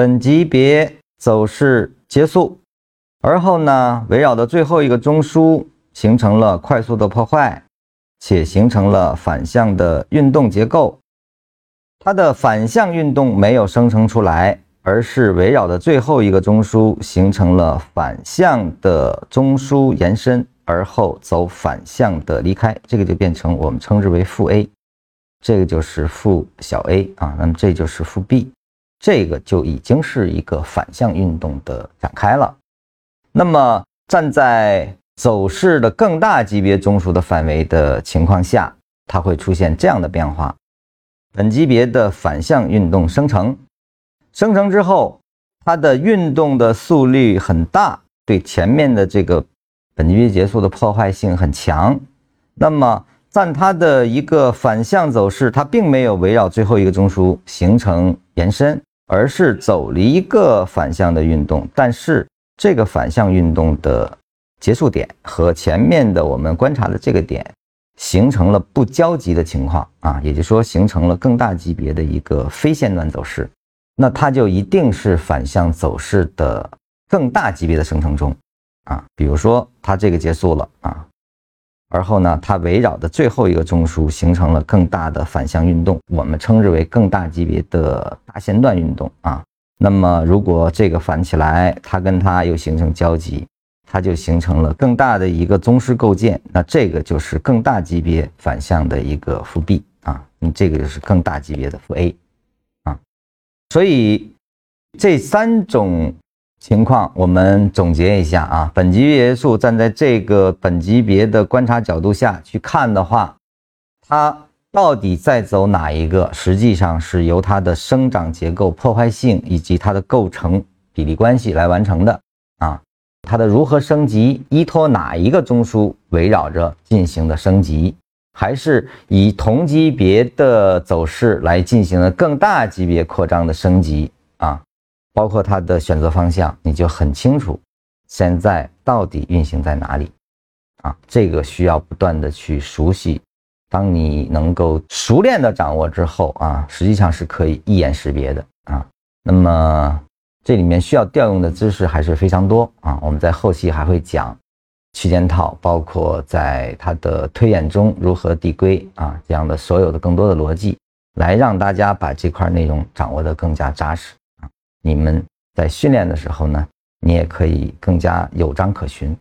本级别走势结束，而后呢，围绕的最后一个中枢形成了快速的破坏，且形成了反向的运动结构。它的反向运动没有生成出来，而是围绕的最后一个中枢形成了反向的中枢延伸，而后走反向的离开，这个就变成我们称之为负 A，这个就是负小 a 啊，那么这就是负 B。这个就已经是一个反向运动的展开了。那么，站在走势的更大级别中枢的范围的情况下，它会出现这样的变化：本级别的反向运动生成，生成之后，它的运动的速率很大，对前面的这个本级别结束的破坏性很强。那么，占它的一个反向走势，它并没有围绕最后一个中枢形成延伸。而是走了一个反向的运动，但是这个反向运动的结束点和前面的我们观察的这个点形成了不交集的情况啊，也就是说形成了更大级别的一个非线段走势，那它就一定是反向走势的更大级别的生成中啊，比如说它这个结束了啊。而后呢，它围绕的最后一个中枢形成了更大的反向运动，我们称之为更大级别的大线段运动啊。那么，如果这个反起来，它跟它又形成交集，它就形成了更大的一个宗师构建，那这个就是更大级别反向的一个负 B 啊，你这个就是更大级别的负 A 啊。所以这三种。情况，我们总结一下啊。本级别数站在这个本级别的观察角度下去看的话，它到底在走哪一个？实际上是由它的生长结构、破坏性以及它的构成比例关系来完成的啊。它的如何升级，依托哪一个中枢围绕着进行的升级，还是以同级别的走势来进行的更大级别扩张的升级啊？包括它的选择方向，你就很清楚，现在到底运行在哪里啊？这个需要不断的去熟悉。当你能够熟练的掌握之后啊，实际上是可以一眼识别的啊。那么这里面需要调用的知识还是非常多啊。我们在后期还会讲区间套，包括在它的推演中如何递归啊，这样的所有的更多的逻辑，来让大家把这块内容掌握的更加扎实。你们在训练的时候呢，你也可以更加有章可循。